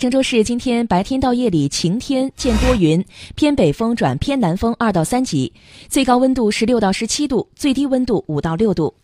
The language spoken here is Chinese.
郑州市今天白天到夜里晴天见多云偏北风转偏南风二到三级最高温度十六到十七度最低温度五到六度。